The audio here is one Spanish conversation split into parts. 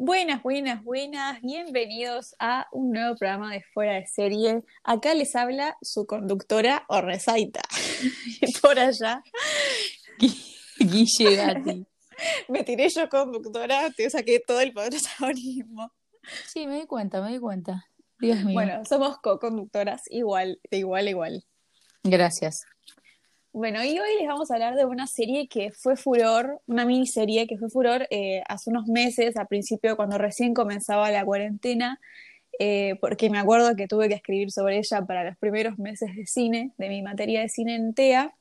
Buenas, buenas, buenas. Bienvenidos a un nuevo programa de Fuera de Serie. Acá les habla su conductora Orresaita. y por allá. Guille Gatti. Me tiré yo conductora, te saqué todo el protagonismo. Sí, me di cuenta, me di cuenta. Dios mío. Bueno, somos co-conductoras igual, de igual a igual. Gracias. Bueno, y hoy les vamos a hablar de una serie que fue furor, una miniserie que fue furor eh, hace unos meses, al principio cuando recién comenzaba la cuarentena, eh, porque me acuerdo que tuve que escribir sobre ella para los primeros meses de cine, de mi materia de cine en TEA.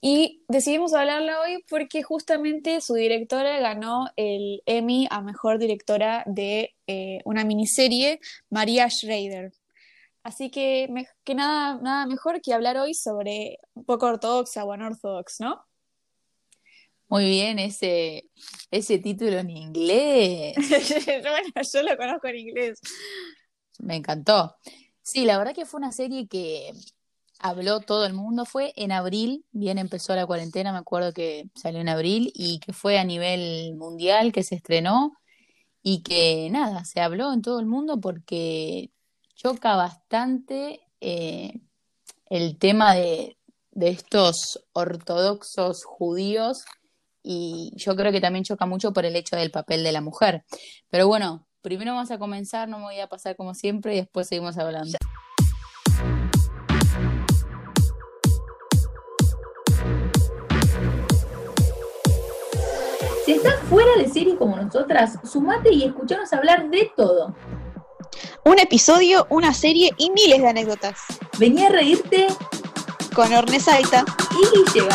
Y decidimos hablarla hoy porque justamente su directora ganó el Emmy a Mejor Directora de eh, una miniserie, María Schrader. Así que, que nada, nada mejor que hablar hoy sobre un poco ortodoxa o anortodox, ¿no? Muy bien, ese, ese título en inglés. bueno, yo lo conozco en inglés. Me encantó. Sí, la verdad que fue una serie que habló todo el mundo. Fue en abril, bien empezó la cuarentena, me acuerdo que salió en abril y que fue a nivel mundial que se estrenó y que nada, se habló en todo el mundo porque choca bastante eh, el tema de, estos ortodoxos judíos y yo creo que también choca mucho por el hecho del papel de la mujer. Pero bueno, primero vamos a comenzar, no me voy a pasar como siempre y después seguimos hablando. Si estás fuera de serie como nosotras, sumate y escuchanos hablar de todo un episodio, una serie y miles de anécdotas. Vení a reírte con Orne Saita y Guille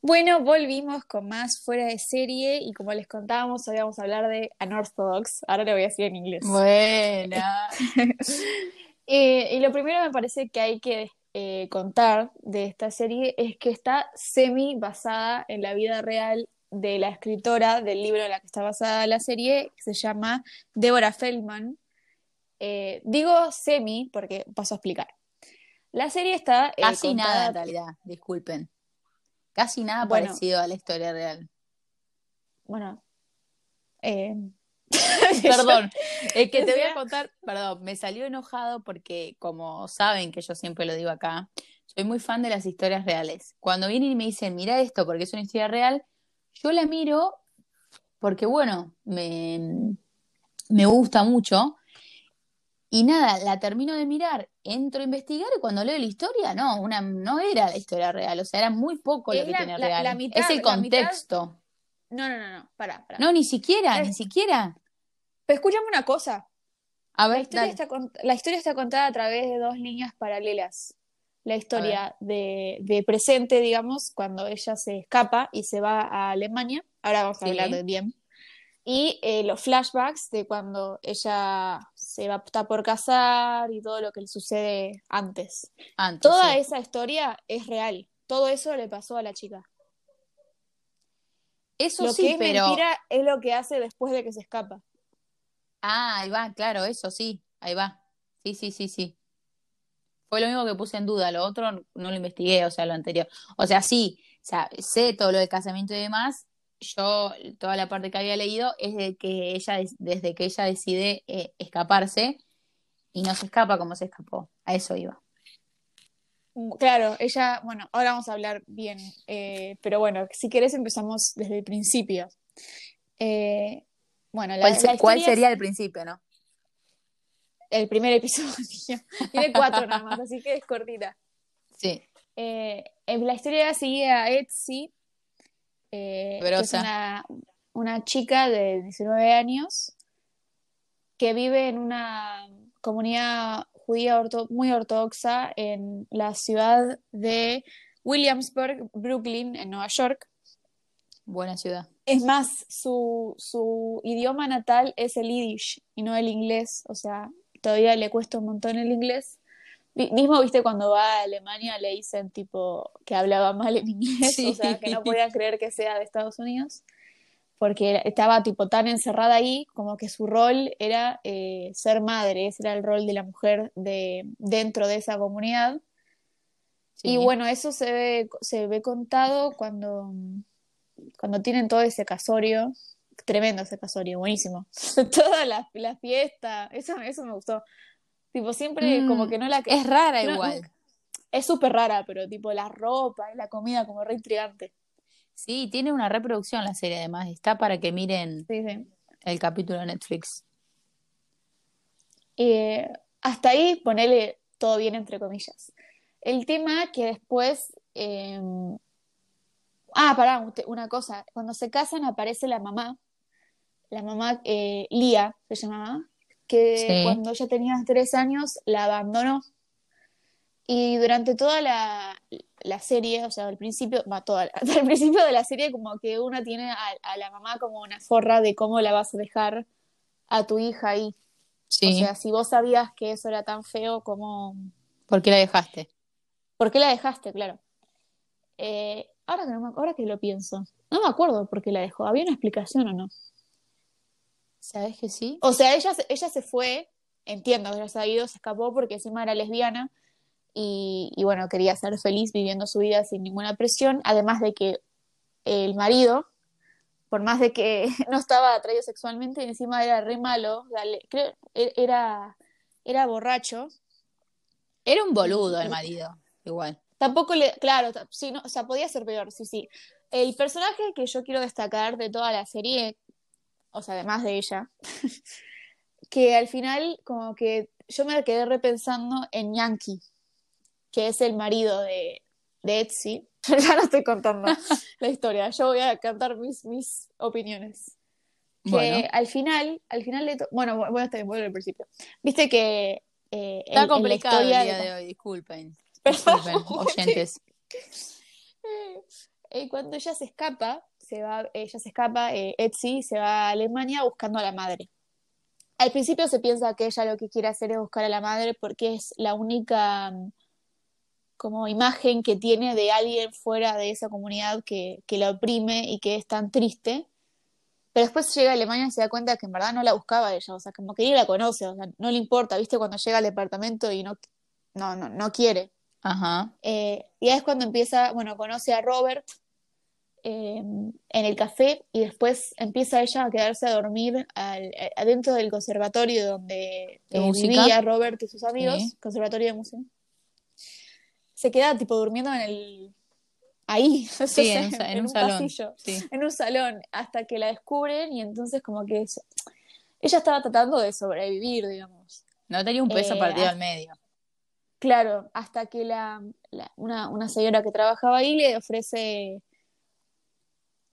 Bueno, volvimos con más fuera de serie y como les contábamos, hoy vamos a hablar de Unorthodox. Ahora lo voy a decir en inglés. Buena. Eh, y lo primero me parece que hay que eh, contar de esta serie es que está semi basada en la vida real de la escritora del libro en la que está basada la serie, que se llama Deborah Feldman. Eh, digo semi porque paso a explicar. La serie está. Casi nada en realidad, disculpen. Casi nada parecido a la historia real. Bueno. Perdón, es que te voy a contar, perdón, me salió enojado porque, como saben que yo siempre lo digo acá, soy muy fan de las historias reales. Cuando vienen y me dicen, mira esto porque es una historia real, yo la miro porque, bueno, me, me gusta mucho. Y nada, la termino de mirar, entro a investigar y cuando leo la historia, no, una, no era la historia real, o sea, era muy poco lo que tiene real. es el contexto. No, no, no, no, para, para. No, ni siquiera, ni siquiera. Pero escúchame una cosa. A ver, la historia, está, la historia está contada a través de dos líneas paralelas. La historia de, de, presente, digamos, cuando ella se escapa y se va a Alemania. Ahora vamos a hablar de bien. Y eh, los flashbacks de cuando ella se va, está por casar y todo lo que le sucede antes. antes Toda esa historia es real. Todo eso le pasó a la chica. Eso lo sí, que es pero... mentira es lo que hace después de que se escapa. Ah, ahí va, claro, eso sí, ahí va. Sí, sí, sí, sí. Fue lo único que puse en duda, lo otro no lo investigué, o sea, lo anterior. O sea, sí, o sea, sé todo lo del casamiento y demás. Yo, toda la parte que había leído es de que ella, desde que ella decide eh, escaparse y no se escapa como se escapó. A eso iba. Mm, claro, ella, bueno, ahora vamos a hablar bien, eh, pero bueno, si querés empezamos desde el principio. Eh, bueno, ¿Cuál, sería el principio, no? El primer episodio. Tiene cuatro nada más, así que es cortita. Sí. Eh, la historia sigue a Etsy, que es una, chica de 19 años que vive en una comunidad judía muy ortodoxa en la ciudad de Williamsburg, Brooklyn, en Nueva York. Buena ciudad. Es más, su, su idioma natal es el yiddish y no el inglés, o sea, todavía le cuesta un montón el inglés. Mismo, viste, cuando va a Alemania le dicen tipo que hablaba mal el inglés, o sea, que no podían creer que sea de Estados Unidos. Porque estaba tipo tan encerrada ahí como que su rol era eh, ser madre, ese era el rol de la mujer de, dentro de esa comunidad. Sí. Y bueno, eso se ve, se ve contado cuando, cuando tienen todo ese casorio, tremendo ese casorio, buenísimo. Toda la, la fiesta, eso, eso me gustó. Tipo, siempre como Mm, que no la... Es rara no- igual. Es súper rara, pero tipo la ropa y la comida como re intrigante. Sí, tiene una reproducción la serie además. Está para que miren Sí, sí. el capítulo de Netflix. Eh, hasta ahí ponele todo bien entre comillas. El tema que después... eh, Ah, pará, una cosa. Cuando se casan aparece la mamá, la mamá eh, Lía se llamaba, que Sí. cuando ella tenía tres años la abandonó. Y durante toda la, la serie, o sea, al principio, va, toda, hasta el principio de la serie, como que uno tiene a, a la mamá como una forra de cómo la vas a dejar a tu hija ahí. Sí. O sea, si vos sabías que eso era tan feo, como ¿Por qué la dejaste? ¿Por qué la dejaste? Claro. Eh, ahora, que no me- ahora que lo pienso, no me acuerdo por qué la dejó. ¿Había una explicación o no? ¿Sabes que sí? O sea, ella, se- ella se fue, entiendo que se ha ido, se escapó porque encima era lesbiana y, y bueno, quería ser feliz viviendo su vida sin ninguna presión. Además de que el marido, por más de que no estaba atraído sexualmente, encima era re malo, dale- creo- e- era, era borracho. Era un boludo el marido, igual. Tampoco le, claro, sí, no, o sea, podía ser peor, sí, sí. El personaje que yo quiero destacar de toda la serie, o sea, además de ella, que al final como que yo me quedé repensando en Yankee, que es el marido de, de Etsy. ya no estoy contando la historia, yo voy a cantar mis, mis opiniones. Que Bueno, al final, al final de bueno, bueno, está bien, vuelvo al principio. Viste que eh, está la complicado el día de- de hoy, disculpen. Disculpen, oyentes. Eh, cuando ella se escapa, se va, ella se escapa, eh, Etsy se va a Alemania buscando a la madre. Al principio se piensa que ella lo que quiere hacer es buscar a la madre porque es la única mm, como imagen que tiene de alguien fuera de esa comunidad que, que la oprime y que es tan triste. Pero después llega a Alemania y se da cuenta que en verdad no la buscaba ella, o sea, como que ni la conoce, o sea, no le importa, ¿viste? Cuando llega al departamento y no, no, no, no quiere. Ajá. Eh, y ahí es cuando empieza, bueno, conoce a Robert eh, en el café y después empieza ella a quedarse a dormir al- adentro del conservatorio donde ¿De eh, vivía Robert y sus amigos, Sí. conservatorio de música. Se queda tipo durmiendo en el... ahí, o Sí, sea, en un, sa- en en un un salón. pasillo Sí. en un salón hasta que la descubren y entonces como que es- ella estaba tratando de sobrevivir, digamos. No tenía un peso Eh, partido al medio. Claro, hasta que la, la- una, una señora que trabajaba ahí le ofrece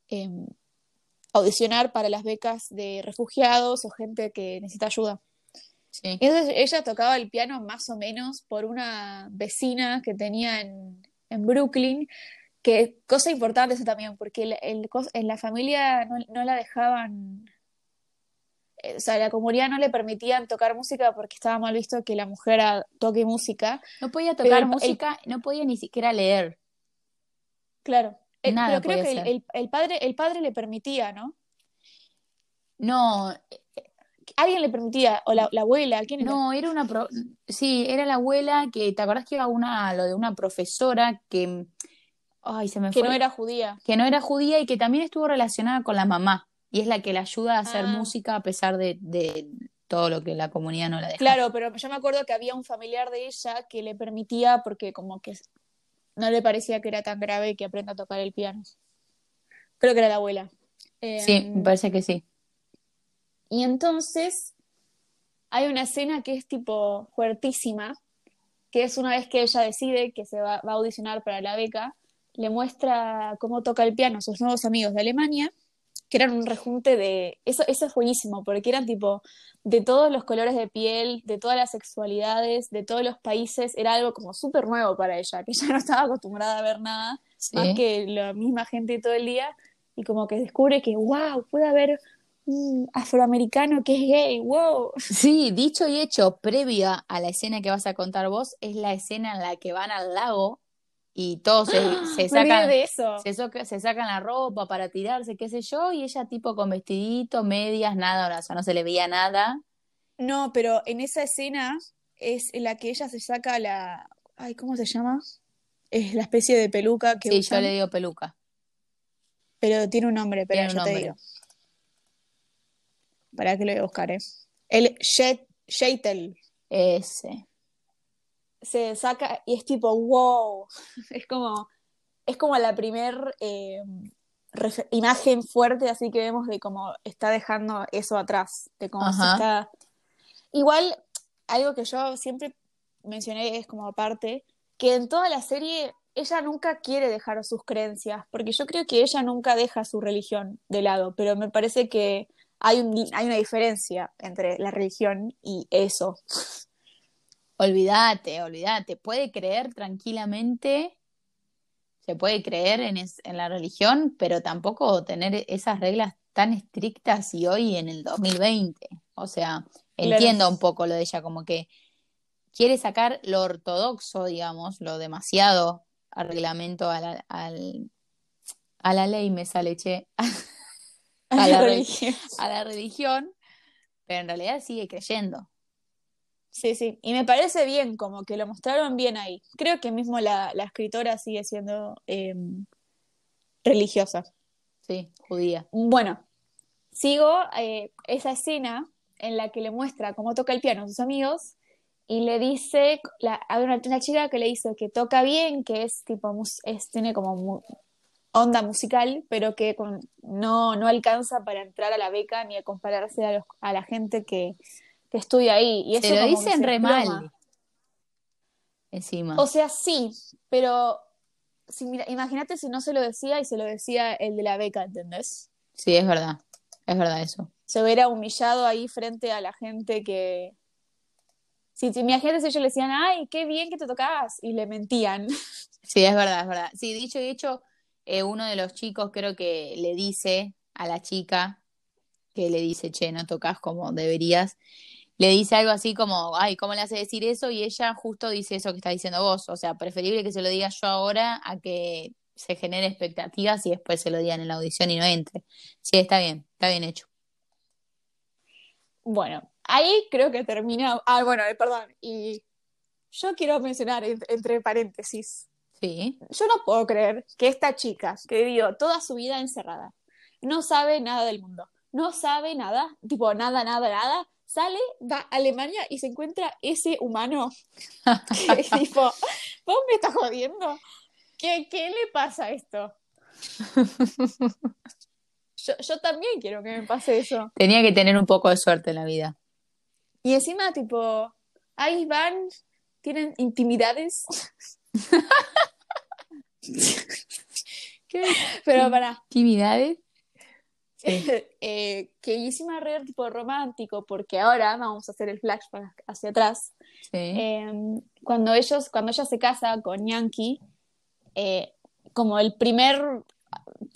em, audicionar para las becas de refugiados o gente que necesita ayuda. Sí. Entonces ella tocaba el piano más o menos por una vecina que tenía en, en Brooklyn, que cosa importante eso también, porque el- en la familia no, no la dejaban, eh, o sea, la comunidad no le permitían tocar música porque estaba mal visto que la mujer toque música. No podía tocar el- música, no podía ni siquiera leer. Claro. Eh, Nada pero creo que el padre, el padre le permitía, ¿no? No, Alguien le permitía, o la, la abuela, ¿quién era? no, era una pro- sí, era la abuela que, ¿te acordás que era una, lo de una profesora que, ay, se me que fue, no era judía. que no era judía y que también estuvo relacionada con la mamá, y es la que la ayuda a hacer Ah. música a pesar de, de todo lo que la comunidad no la deja. Claro, pero yo me acuerdo que había un familiar de ella que le permitía porque como que no le parecía que era tan grave que aprenda a tocar el piano. Creo que era la abuela. Eh, Sí, me parece que sí. Y entonces hay una escena que es tipo fuertísima, que es una vez que ella decide que se va, va a audicionar para la beca, le muestra cómo toca el piano a sus nuevos amigos de Alemania, que eran un rejunte de... Eso, eso es buenísimo, porque eran tipo de todos los colores de piel, de todas las sexualidades, de todos los países, era algo como súper nuevo para ella, que ella no estaba acostumbrada a ver nada Sí. más que la misma gente todo el día y como que descubre que, wow, puede haber afroamericano que es gay, wow. Sí, dicho y hecho, previa a la escena que vas a contar vos, es la escena en la que van al lago y todos se, sacan, de eso. se, sacan la ropa para tirarse, qué sé yo, y ella tipo con vestidito, medias, nada, o sea, no se le veía nada. No, pero en esa escena es en la que ella se saca la. Ay, ¿cómo se llama? Es la especie de peluca que Sí, yo le digo peluca. pero tiene un nombre, pero Tiene un yo te digo. Para que lo voy a buscar, ¿eh? El Sheitel. Ese. Se saca y es tipo, wow. Es como, es como la primer eh, imagen fuerte, así que vemos de cómo está dejando eso atrás, de cómo se está. Igual, algo que yo siempre mencioné es como aparte, que en toda la serie ella nunca quiere dejar sus creencias, porque yo creo que ella nunca deja su religión de lado, pero me parece que hay, un, hay una diferencia entre la religión y eso. Olvídate, olvídate. Puede creer tranquilamente, se puede creer en, es- en la religión, pero tampoco tener esas reglas tan estrictas y hoy en el 2020. O sea, entiendo un poco lo de ella, como que quiere sacar lo ortodoxo, digamos, lo demasiado al reglamento, a la, al- a la ley me sale, che, a la, re- religión. a la religión, pero en realidad sigue creyendo. Sí, sí, y me parece bien, como que lo mostraron bien ahí. Creo que mismo la, la escritora sigue siendo eh, religiosa. Sí, judía. Bueno, sigo eh, esa escena en la que le muestra cómo toca el piano a sus amigos y le dice, la, hay una, una chica que le dice que toca bien, que es tipo, es, tiene como onda musical, pero que con- no, no alcanza para entrar a la beca ni a compararse a, los- a la gente que, que estudia ahí. Y Se eso lo como que dicen se re mal. Encima. O sea, sí, pero si, imagínate si no se lo decía y se lo decía el de la beca, ¿entendés? Sí, es verdad. Es verdad eso. Se hubiera humillado ahí frente a la gente que... Si, si imagínate si ellos le decían, ay, qué bien que te tocabas, y le mentían. Sí, es verdad, es verdad. Sí, dicho y hecho, eh, uno de los chicos creo que le dice a la chica, que le dice, che, no tocas como deberías, le dice algo así como, ay, ¿cómo le hace decir eso? Y ella justo dice eso que está diciendo vos. O sea, preferible que se lo diga yo ahora a que se genere expectativas y después se lo digan en la audición y no entre. Sí, está bien, está bien hecho. Bueno, ahí creo que termina... Ah, bueno, eh, perdón, y yo quiero mencionar en- entre paréntesis, Sí. yo no puedo creer que esta chica que vivió toda su vida encerrada, no sabe nada del mundo, no sabe nada, tipo nada, nada, nada, sale, va a Alemania y se encuentra ese humano que es tipo, ¿vos me estás jodiendo? ¿Qué, qué le pasa a esto? Yo, yo también quiero que me pase eso. Tenía que tener un poco de suerte en la vida. Y encima, tipo, ahí van, tienen intimidades. Pero para, ¿Intimidades? eh, que encima re tipo romántico, porque ahora vamos a hacer el flashback hacia atrás. Sí. Eh, cuando ellos, cuando ella se casa con Yankee, eh, como el primer,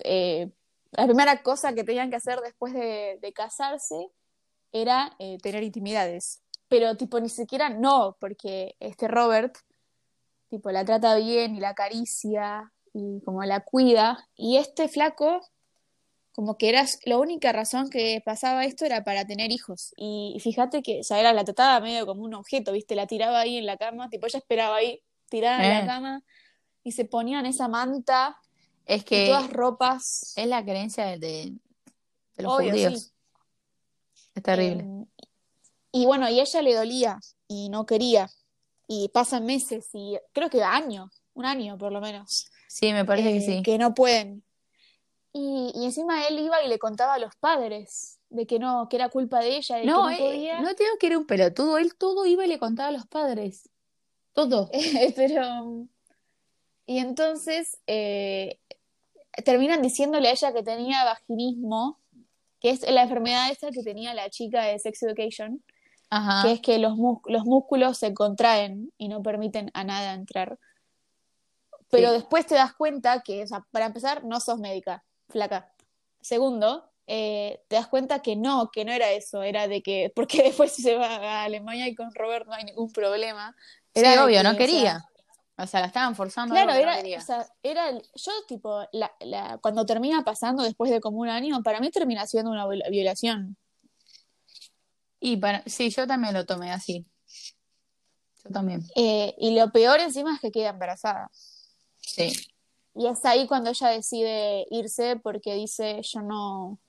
eh, la primera cosa que tenían que hacer después de, de casarse era tener intimidades. Pero tipo ni siquiera no, porque este Robert tipo la trata bien y la acaricia y como la cuida. Y este flaco, como que era la única razón que pasaba esto era para tener hijos. Y, fíjate que, o sea, era la trataba medio como un objeto, ¿viste? La tiraba ahí en la cama, tipo ella esperaba ahí, tirada en Eh. la cama, y se ponían esa manta Es y que todas ropas. es la creencia de, de- los Obvio, judíos. sí. Es terrible. Eh, y bueno, y ella le dolía y no quería. Y pasan meses y creo que años, un año por lo menos, sí, me parece que eh, sí. que no pueden. Y, y encima él iba y le contaba a los padres de que no, que era culpa de ella, de No, que eh, no podía. no tengo que era un pelotudo, él todo iba y le contaba a los padres. Todo. Pero. Y entonces eh, terminan diciéndole a ella que tenía vaginismo, que es la enfermedad esta que tenía la chica de Sex Education, Ajá. que es que los, mus- los músculos se contraen y no permiten a nada entrar. Pero Sí. después te das cuenta que, o sea, para empezar, no sos médica, flaca. Segundo, eh, te das cuenta que no, que no era eso, era de que, porque después se va a Alemania y con Robert no hay ningún problema. Era obvio, que, no o sea, quería. O sea, la estaban forzando. Claro, no era, quería. o sea, era yo tipo, la, la, cuando termina pasando después de como un año, para mí termina siendo una viola- violación. Y para, sí, yo también lo tomé así. Yo también. Eh, y lo peor encima es que queda embarazada. Sí. Y es ahí cuando ella decide irse porque dice, yo no,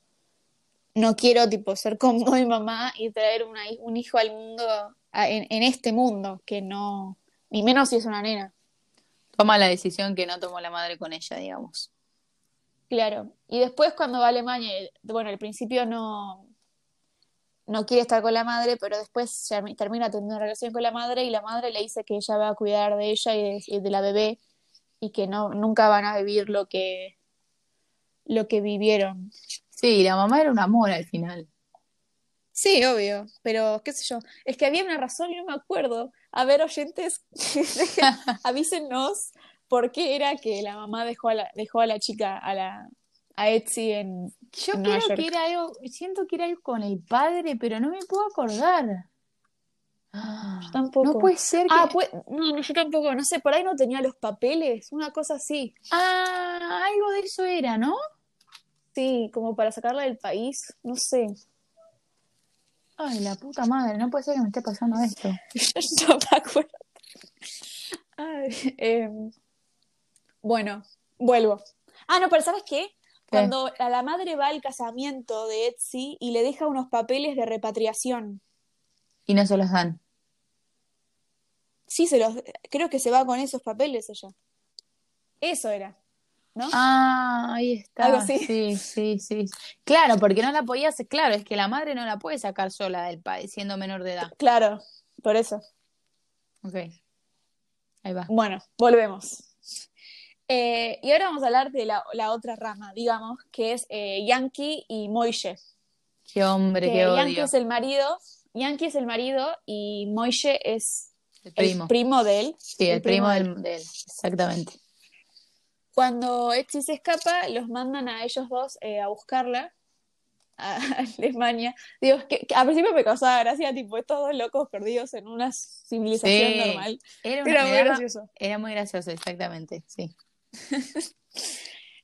no quiero tipo ser como mi mamá y traer una un hijo al mundo, a- en, en este mundo, que no, ni menos si es una nena. Toma la decisión que no tomó la madre con ella, digamos. Claro. Y después cuando va a Alemania, eh, bueno, al principio no, no quiere estar con la madre, pero después termina teniendo una relación con la madre y la madre le dice que ella va a cuidar de ella y de, y de la bebé y que no, nunca van a vivir lo que, lo que vivieron. Sí, la mamá era un amor al final. Sí, obvio, pero qué sé yo, es que había una razón y no me acuerdo. A ver, oyentes, avísenos por qué era que la mamá dejó a la, dejó a la chica, a la a Etsy en, Yo En Nueva creo que era algo, siento que era algo con el padre, pero no me puedo acordar. Yo tampoco. No puede ser que... Ah, pues, no, no, yo tampoco, no sé, por ahí no tenía los papeles, una cosa así. Ah, algo de eso era, ¿no? Sí, como para sacarla del país, no sé. Ay, la puta madre, no puede ser que me esté pasando esto. No me acuerdo. Ay, em, bueno, vuelvo. Ah, no, pero ¿sabes qué? Cuando a la madre va al casamiento de Etsy y le deja unos papeles de repatriación. Y no se los dan. Sí, se los, creo que se va con esos papeles ella. Eso era, ¿no? Ah, ahí está. Algo así. Sí, sí, sí. Claro, porque no la podía hacer. Claro, es que la madre no la puede sacar sola del país siendo menor de edad. Claro, por eso. Ok. Ahí va. Bueno, volvemos. Eh, y ahora vamos a hablar de la, la otra rama, digamos, que es eh, Yankee y Moishe. Qué hombre, Que qué Yankee odio. es el marido, Yankee es el marido y Moishe es El el primo. primo de él. Sí, el, el primo, primo del, de él. Exactamente. Cuando Etsy se escapa, los mandan a ellos dos eh, a buscarla a Alemania. Dios, que, que al principio me causaba gracia, tipo, estos dos locos perdidos en una civilización Sí. normal. Era, una- Era me muy gracioso. era muy gracioso, exactamente, sí.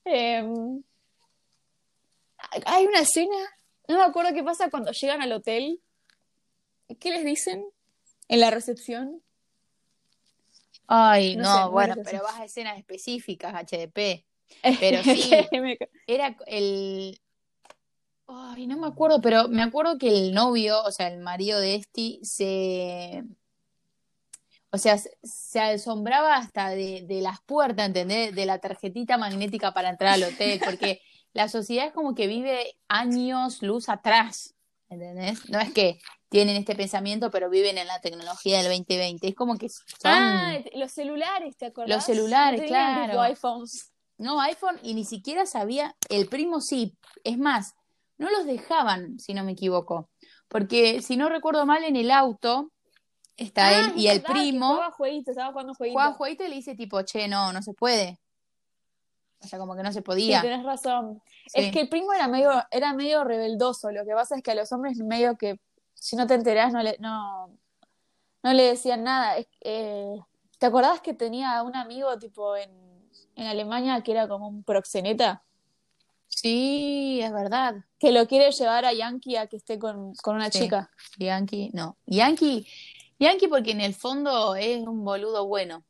Em, hay una escena, no me acuerdo qué pasa cuando llegan al hotel. ¿Qué les dicen en la recepción? Ay, No no, sé, muy bueno, pero vas a escenas específicas, HDP. Pero sí. Era el... Ay, no me acuerdo, pero me acuerdo que el novio, o sea, el marido de Esti, se... O sea, se- asombraba hasta de, de las puertas, ¿entendés? De la tarjetita magnética para entrar al hotel, porque la sociedad es como que vive años luz atrás, ¿entendés? No es que tienen este pensamiento, pero viven en la tecnología del 2020. Es como que son... Ah, los celulares, ¿te acordás? Los celulares, No claro. tipo iPhones. No, iPhone y ni siquiera sabía, el primo sí, es más, no los dejaban, si no me equivoco, porque si no recuerdo mal, en el auto está Ah, él y el primo, Jugaba jueguitos, estaba jugando jueguitos. juega jueguito y le dice tipo, che, no, no se puede. O sea, como que no se Sí, podía. tenés razón. Sí. Es que el primo era medio, era medio rebeldoso. Lo que pasa es que a los hombres medio que si no te enterás no le, no, no le decían nada. Eh, ¿te acordás que tenía un amigo tipo en, en Alemania que era como un proxeneta? Sí, es verdad. Que lo quiere llevar a Yankee a que esté con, con una Sí. chica. Yankee, no. Yankee, Yankee porque en el fondo es un boludo bueno.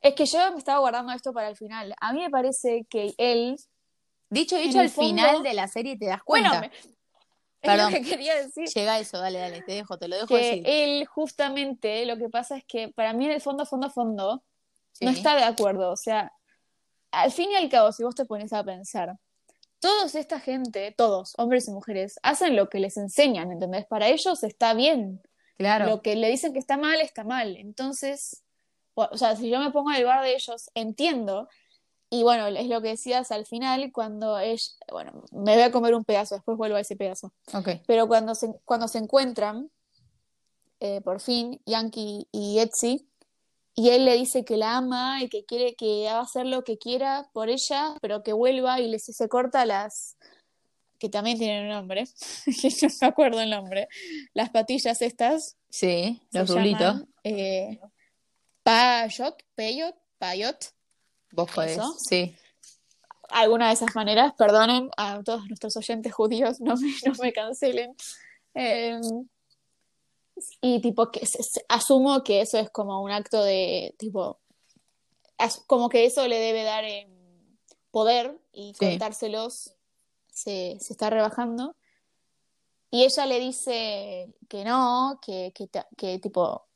Es que yo me estaba guardando esto para el final. A mí me parece que él, Dicho dicho, al fondo- final de la serie te das bueno, cuenta. me- es lo que quería decir. Llega eso, dale, dale, te dejo, te lo dejo Que decir. él justamente, lo que pasa es que para mí en el fondo, fondo, fondo, Sí. no está de acuerdo. O sea, al fin y al cabo, si vos te pones a pensar, toda esta gente, todos, hombres y mujeres, hacen lo que les enseñan, ¿entendés? Para ellos está bien. Claro. Lo que le dicen que está mal, está mal. Entonces, o sea, si yo me pongo en el lugar de ellos, entiendo. Y bueno, es lo que decías al final, cuando es, bueno, me voy a comer un pedazo, después vuelvo a ese pedazo. Pero cuando se, cuando se encuentran, eh, por fin, Yankee y Etsy, y él le dice que la ama y que quiere que haga hacer lo que quiera por ella, pero que vuelva y le se corta las, que también tienen un nombre, que no me acuerdo el nombre, las patillas estas, Sí, los rulitos. eh, Payot, Peyot, Payot. Vos podés, ¿Eso? sí. Alguna de esas maneras, perdonen a todos nuestros oyentes judíos, no me, no me cancelen. Eh, y tipo, que asumo que eso es como un acto de, tipo, como que eso le debe dar eh, poder y Sí. contárselos se, se está rebajando. Y ella le dice que no, que, que, tipo,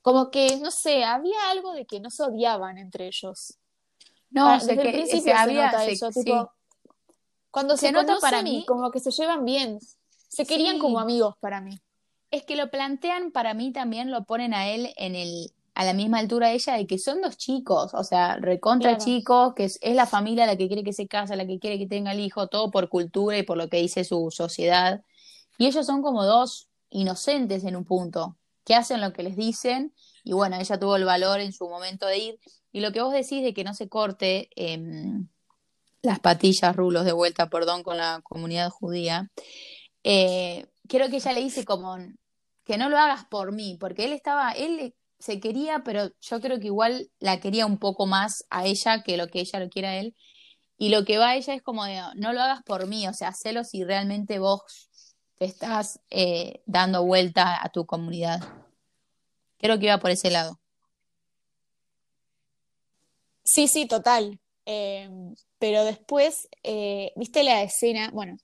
como que, no sé, había algo de que no se odiaban entre ellos. No, Ah, desde que el principio se había, nota eso, sí. tipo, cuando se, Se nota para mí- como que se llevan bien, se querían Sí. como amigos para mí. Es que lo plantean, para mí también lo ponen a él en el, a la misma altura de ella, de que son dos chicos, o sea, recontra Claro. chicos, que es, es la familia la que quiere que se case, la que quiere que tenga el hijo, todo por cultura y por lo que dice su sociedad. Y ellos son como dos inocentes en un punto, que hacen lo que les dicen, y bueno, ella tuvo el valor en su momento de ir. Y lo que vos decís de que no se corte em, las patillas, rulos de vuelta, perdón, con la comunidad judía, eh, creo que ella le dice como que no lo hagas por mí, porque él estaba, él se quería, pero yo creo que igual la quería un poco más a ella que lo que ella lo quiere a él. Y lo que va a ella es como de, no lo hagas por mí, o sea, hacelo si realmente vos te estás eh, dando vuelta a tu comunidad. Creo que iba por ese lado. Sí, sí, total. Eh, pero después, eh, ¿viste la escena? Bueno,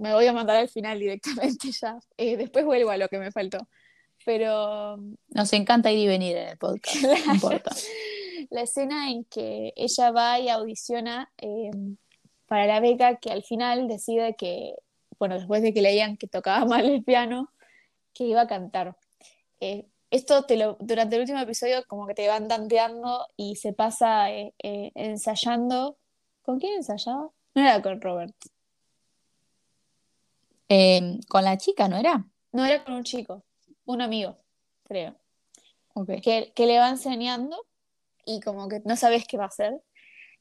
me voy a mandar al final directamente ya. Después vuelvo a lo que me faltó. Pero Nos encanta ir y venir en el podcast, no importa. la escena en que ella va y audiciona eh, para la beca, que al final decide que, bueno, después de que leían que tocaba mal el piano, que iba a cantar. Eh, esto te lo, durante el último episodio como que te van tanteando y se pasa eh, eh, ensayando. ¿Con quién ensayaba? No era con Robert. Eh, con la chica, ¿no era? No era con un chico, un amigo, creo. Que, que le va enseñando y como que no sabes qué va a hacer.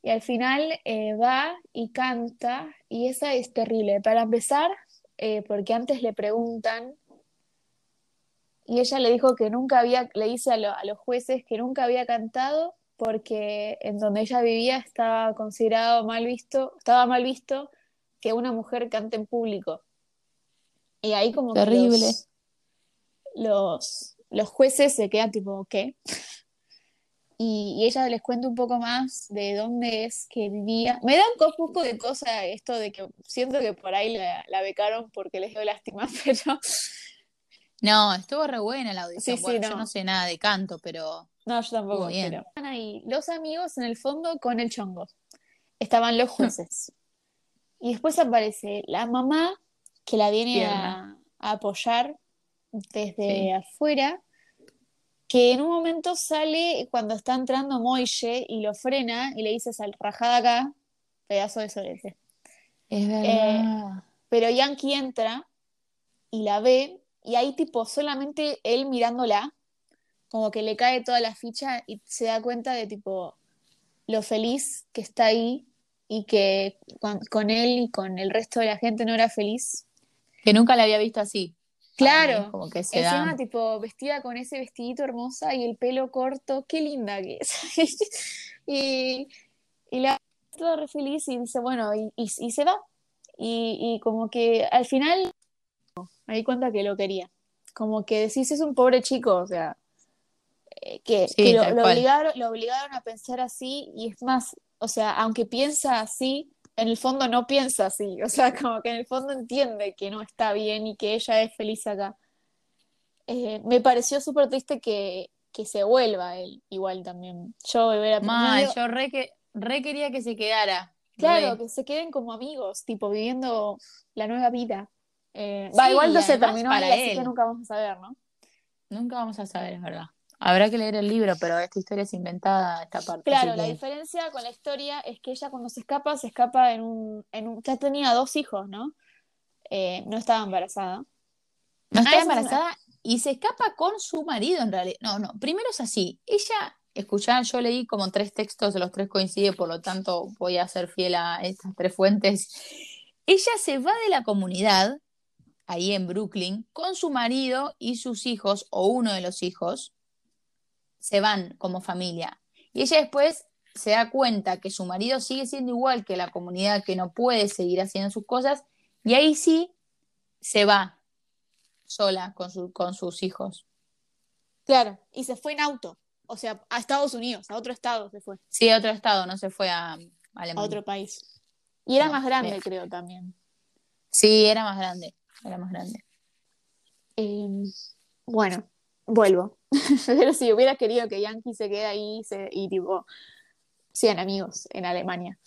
Y al final eh, va y canta y esa es terrible. Para empezar, eh, porque antes le preguntan y ella le dijo que nunca había, le dice a, lo- a los jueces que nunca había cantado porque en donde ella vivía estaba considerado mal visto, estaba mal visto que una mujer cante en público. Y ahí como que Terrible. los, los, los jueces se quedan tipo, ¿qué? Y, y ella les cuenta un poco más de dónde es que vivía. Me da un co- poco de cosa esto de que siento que por ahí la, la becaron porque les dio lástima, pero No, estuvo re buena la audición. Sí, sí, Bueno, yo no. sé nada de canto, pero no, yo tampoco. Bien. pero- Estaban ahí los amigos en el fondo con el chongo. Estaban los jueces. Y después aparece la mamá que la viene a apoyar desde Sí. afuera, que en un momento sale cuando está entrando Moille y lo frena y le dice, sal, rajada acá, pedazo de sorete. es verdad. Pero Yankee entra y la ve, y ahí tipo solamente él mirándola, como que le cae toda la ficha y se da cuenta de tipo lo feliz que está ahí y que con, con él y con el resto de la gente no era feliz. que nunca la había visto así. Claro, como que se encima da. tipo vestida con ese vestidito hermosa y el pelo corto, qué linda que es. y, y la toda re feliz y dice, bueno, y, y- y se va. Y, y como que al final me di cuenta que lo quería. Como que decís, es un pobre chico, o sea, eh, que, Sí, que lo, obligaron, lo obligaron a pensar así y es más, o sea, aunque piensa así, en el fondo no piensa así, o sea, como que en el fondo entiende que no está bien y que ella es feliz acá. Eh, me pareció súper triste que, que se vuelva él igual también. Yo hubiera Mal, preferido- yo re, que, re quería que se quedara. Claro, Re. que se queden como amigos, tipo viviendo la nueva vida. Eh, va, igual no se terminó para ahí, así él. que nunca vamos a saber, ¿no? Nunca vamos a saber, es verdad. Habrá que leer el libro, pero esta historia es inventada, esta parte. Claro, la diferencia con la historia es que ella cuando se escapa, se escapa en un, en un, ya tenía dos hijos, ¿no? Eh, no estaba embarazada. No Ah, está esa es embarazada y se escapa con su marido en realidad. No, no, primero es así. Ella, escuchá, yo leí como tres textos, los tres coinciden, por lo tanto voy a ser fiel a estas tres fuentes. Ella se va de la comunidad, ahí en Brooklyn, con su marido y sus hijos, o uno de los hijos. Se van como familia. Y ella después se da cuenta que su marido sigue siendo igual que la comunidad, que no puede seguir haciendo sus cosas, y ahí sí se va sola con, su, con sus hijos. Claro, y se fue en auto, o sea, a Estados Unidos, a otro estado se fue, Sí, a otro estado, no se fue a, a a Alemania. otro país. Y era No, más grande, creo, también. Sí, era más grande, era más grande. Eh, bueno, vuelvo. Pero si hubiera querido que Yankee se quede ahí se- y tipo, sean amigos en Alemania.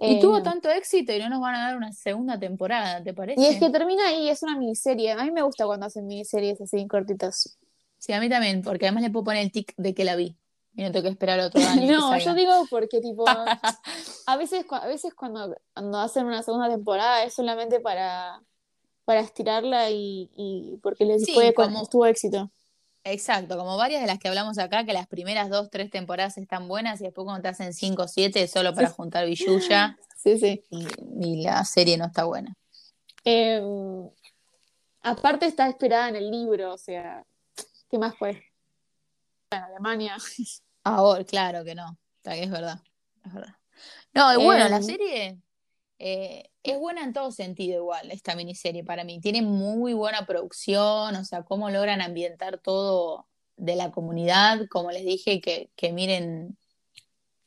Y Eh, tuvo tanto éxito y no nos van a dar una segunda temporada, ¿te parece? y es que termina ahí, es una miniserie. A mí me gusta cuando hacen miniseries así cortitas. Sí, a mí también, porque además le puedo poner el tic de que la vi. Y no tengo que esperar otro año. No, yo digo porque tipo, a veces, a veces cuando, cuando hacen una segunda temporada es solamente para, para estirarla y, y porque les Sí, fue, como- tuvo éxito. Exacto, como varias de las que hablamos acá, que las primeras dos, tres temporadas están buenas y después cuando te hacen cinco o siete solo para juntar billulla Sí, sí. y, y la serie no está buena. Eh, aparte está inspirada en el libro, o sea, ¿qué más fue? En Alemania. Ahora, claro que no, que es verdad, es verdad. No, y bueno, la Em. serie eh, es buena en todo sentido igual, esta miniserie para mí. Tiene muy buena producción, o sea, cómo logran ambientar todo de la comunidad, como les dije, que, que miren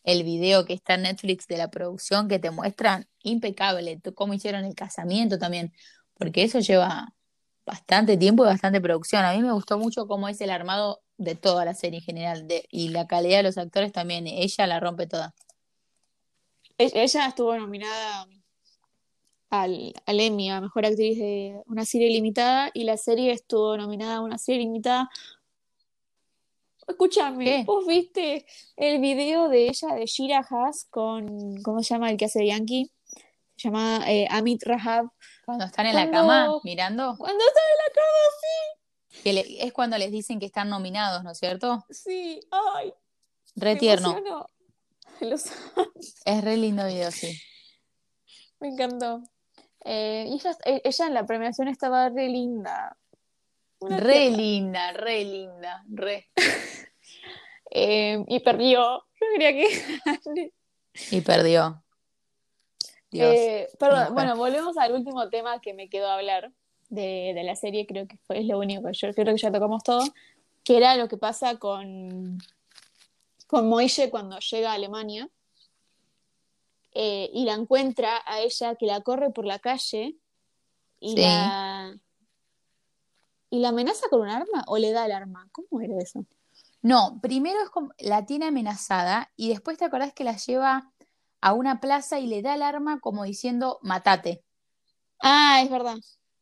el video que está en Netflix de la producción que te muestran, impecable, cómo hicieron el casamiento también, porque eso lleva bastante tiempo y bastante producción. A mí me gustó mucho cómo es el armado de toda la serie en general, de, y la calidad de los actores también, ella la rompe toda. E- Ella estuvo nominada al, al Emmy a Mejor Actriz de una serie limitada y la serie estuvo nominada a una serie limitada. Escúchame, ¿Qué? ¿vos viste el video de ella, de Shira Haas, con, ¿cómo se llama el que hace Yankee? Se llama eh, Amit Rahab. Cuando están en la cama mirando, Cuando está en la cama, que le- es cuando les dicen que están nominados, ¿no es cierto? sí, ay, Re me tierno. emocionó. Los- Es re lindo video, sí. Me encantó. Eh, y ella, eh, ella en la premiación estaba re linda. Una Re linda, re linda, re. Eh, y perdió. Yo quería que. Y perdió. Dios. Eh, perdón, bueno, volvemos al último tema que me quedó a hablar de, de la serie. Creo que fue es lo único que yo creo que ya tocamos todo. Que era lo que pasa con, con Moille cuando llega a Alemania. Eh, y la encuentra a ella que la corre por la calle y Sí. la y la amenaza con un arma o le da el arma. ¿Cómo era eso? No, primero es como, la tiene amenazada y después te acordás que la lleva a una plaza y le da el arma como diciendo, matate. Ah, es verdad.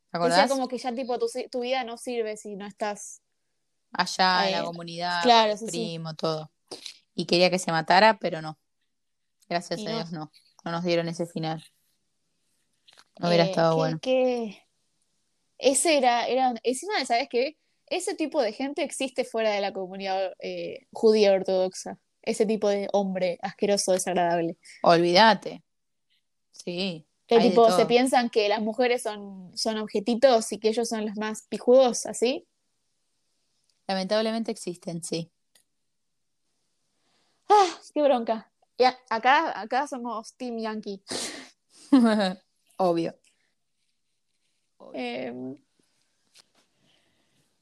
¿Te acordás? como que ya tipo tu, tu vida no sirve si no estás. Allá en la Eh, comunidad, claro, sí, primo, todo. Y quería que se matara, pero no. Gracias Y a. Dios no. No nos dieron ese final. No hubiera Eh, estado que- bueno. que- Ese era, era. Encima de, ¿sabes qué? Ese tipo de gente existe fuera de la comunidad eh, judía ortodoxa. Ese tipo de hombre asqueroso, desagradable. Olvídate. Sí. Que tipo se piensan que las mujeres son, son objetitos y que ellos son los más pijudos, así. Lamentablemente existen, sí. ¡Ah! ¡Qué bronca! Y a- acá, acá somos Team Yankee. Obvio. Eh,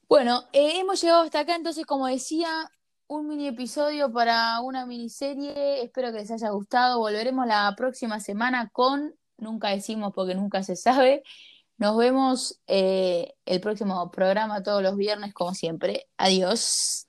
Bueno, eh, hemos llegado hasta acá, entonces, como decía, un mini episodio para una miniserie. Espero que les haya gustado. Volveremos la próxima semana con, nunca decimos porque nunca se sabe. Nos vemos eh, el próximo programa todos los viernes, como siempre. Adiós.